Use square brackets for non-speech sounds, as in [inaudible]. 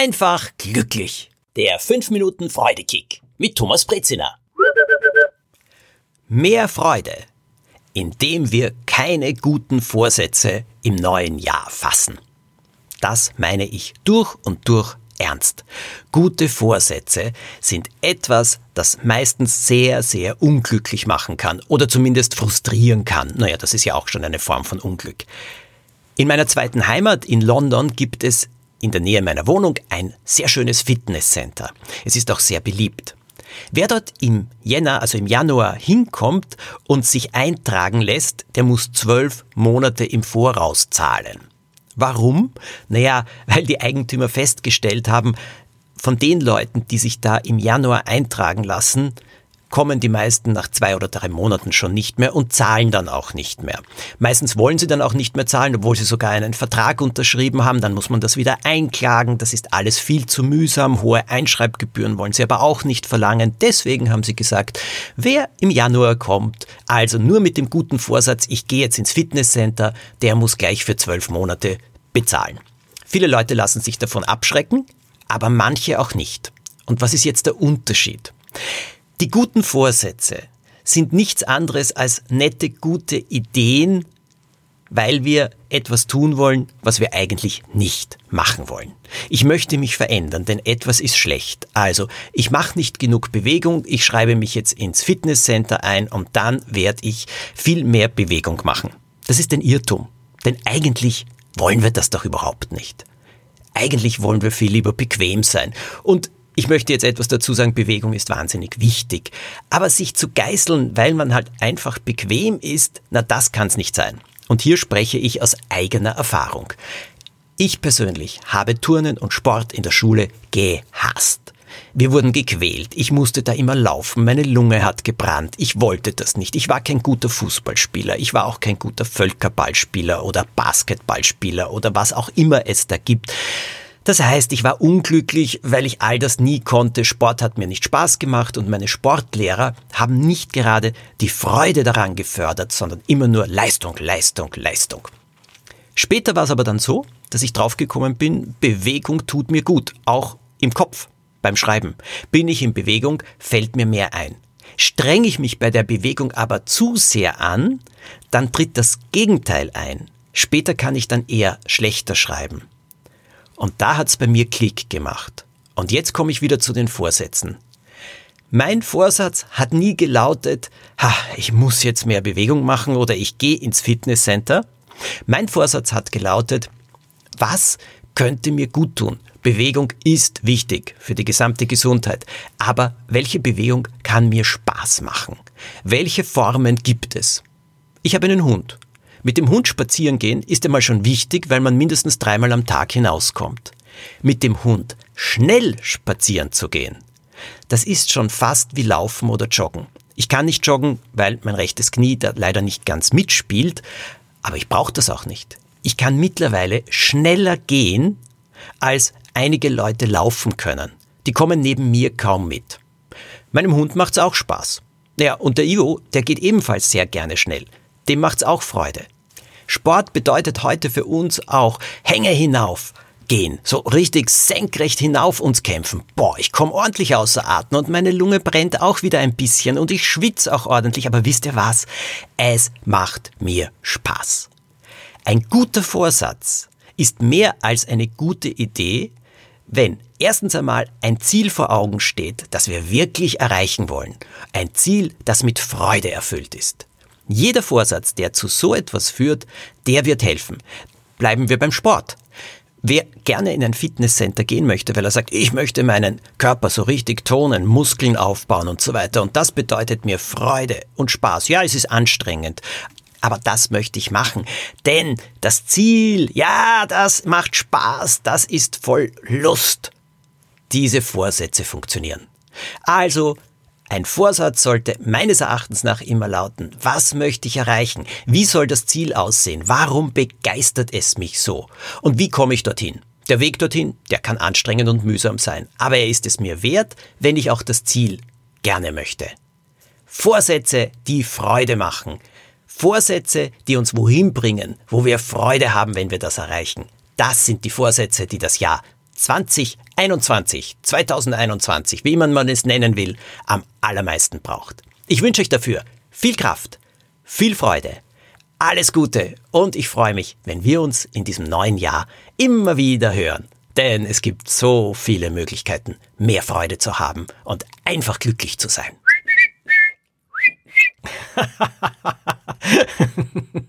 einfach glücklich. Der 5 Minuten Freudekick mit Thomas Brezina. Mehr Freude, indem wir keine guten Vorsätze im neuen Jahr fassen. Das meine ich durch und durch ernst. Gute Vorsätze sind etwas, das meistens sehr, sehr unglücklich machen kann oder zumindest frustrieren kann. Naja, das ist ja auch schon eine Form von Unglück. In meiner zweiten Heimat in London gibt es in der Nähe meiner Wohnung ein sehr schönes Fitnesscenter. Es ist auch sehr beliebt. Wer dort im Jänner, also im Januar hinkommt und sich eintragen lässt, der muss zwölf Monate im Voraus zahlen. Warum? Naja, weil die Eigentümer festgestellt haben, von den Leuten, die sich da im Januar eintragen lassen, kommen die meisten nach zwei oder drei Monaten schon nicht mehr und zahlen dann auch nicht mehr. Meistens wollen sie dann auch nicht mehr zahlen, obwohl sie sogar einen Vertrag unterschrieben haben. Dann muss man das wieder einklagen. Das ist alles viel zu mühsam. Hohe Einschreibgebühren wollen sie aber auch nicht verlangen. Deswegen haben sie gesagt, wer im Januar kommt, also nur mit dem guten Vorsatz, ich gehe jetzt ins Fitnesscenter, der muss gleich für zwölf Monate bezahlen. Viele Leute lassen sich davon abschrecken, aber manche auch nicht. Und was ist jetzt der Unterschied? Die guten Vorsätze sind nichts anderes als nette, gute Ideen, weil wir etwas tun wollen, was wir eigentlich nicht machen wollen. Ich möchte mich verändern, denn etwas ist schlecht. Also, ich mache nicht genug Bewegung, ich schreibe mich jetzt ins Fitnesscenter ein und dann werde ich viel mehr Bewegung machen. Das ist ein Irrtum, denn eigentlich wollen wir das doch überhaupt nicht. Eigentlich wollen wir viel lieber bequem sein. Und ich möchte jetzt etwas dazu sagen, Bewegung ist wahnsinnig wichtig. Aber sich zu geißeln, weil man halt einfach bequem ist, na das kann's nicht sein. Und hier spreche ich aus eigener Erfahrung. Ich persönlich habe Turnen und Sport in der Schule gehasst. Wir wurden gequält. Ich musste da immer laufen. Meine Lunge hat gebrannt. Ich wollte das nicht. Ich war kein guter Fußballspieler. Ich war auch kein guter Völkerballspieler oder Basketballspieler oder was auch immer es da gibt. Das heißt, ich war unglücklich, weil ich all das nie konnte. Sport hat mir nicht Spaß gemacht und meine Sportlehrer haben nicht gerade die Freude daran gefördert, sondern immer nur Leistung, Leistung, Leistung. Später war es aber dann so, dass ich draufgekommen bin, Bewegung tut mir gut, auch im Kopf, beim Schreiben. Bin ich in Bewegung, fällt mir mehr ein. Strenge ich mich bei der Bewegung aber zu sehr an, dann tritt das Gegenteil ein. Später kann ich dann eher schlechter schreiben. Und da hat's bei mir Klick gemacht. Und jetzt komme ich wieder zu den Vorsätzen. Mein Vorsatz hat nie gelautet, ha, ich muss jetzt mehr Bewegung machen oder ich gehe ins Fitnesscenter. Mein Vorsatz hat gelautet, was könnte mir gut tun? Bewegung ist wichtig für die gesamte Gesundheit. Aber welche Bewegung kann mir Spaß machen? Welche Formen gibt es? Ich habe einen Hund. Mit dem Hund spazieren gehen ist einmal schon wichtig, weil man mindestens dreimal am Tag hinauskommt. Mit dem Hund schnell spazieren zu gehen, das ist schon fast wie Laufen oder Joggen. Ich kann nicht joggen, weil mein rechtes Knie da leider nicht ganz mitspielt, aber ich brauche das auch nicht. Ich kann mittlerweile schneller gehen, als einige Leute laufen können. Die kommen neben mir kaum mit. Meinem Hund macht's auch Spaß. Naja, und der Ivo, der geht ebenfalls sehr gerne schnell dem macht's auch Freude. Sport bedeutet heute für uns auch Hänge hinauf gehen, so richtig senkrecht hinauf uns kämpfen. Boah, ich komme ordentlich außer Atem und meine Lunge brennt auch wieder ein bisschen und ich schwitze auch ordentlich, aber wisst ihr was? Es macht mir Spaß. Ein guter Vorsatz ist mehr als eine gute Idee, wenn erstens einmal ein Ziel vor Augen steht, das wir wirklich erreichen wollen. Ein Ziel, das mit Freude erfüllt ist. Jeder Vorsatz, der zu so etwas führt, der wird helfen. Bleiben wir beim Sport. Wer gerne in ein Fitnesscenter gehen möchte, weil er sagt, ich möchte meinen Körper so richtig tonen, Muskeln aufbauen und so weiter, und das bedeutet mir Freude und Spaß. Ja, es ist anstrengend, aber das möchte ich machen. Denn das Ziel, ja, das macht Spaß, das ist voll Lust. Diese Vorsätze funktionieren. Also ein Vorsatz sollte meines Erachtens nach immer lauten, was möchte ich erreichen? Wie soll das Ziel aussehen? Warum begeistert es mich so? Und wie komme ich dorthin? Der Weg dorthin, der kann anstrengend und mühsam sein, aber er ist es mir wert, wenn ich auch das Ziel gerne möchte. Vorsätze, die Freude machen. Vorsätze, die uns wohin bringen, wo wir Freude haben, wenn wir das erreichen. Das sind die Vorsätze, die das Jahr 2021, 2021, wie man es nennen will, am allermeisten braucht. Ich wünsche euch dafür viel Kraft, viel Freude, alles Gute und ich freue mich, wenn wir uns in diesem neuen Jahr immer wieder hören. Denn es gibt so viele Möglichkeiten, mehr Freude zu haben und einfach glücklich zu sein. [laughs]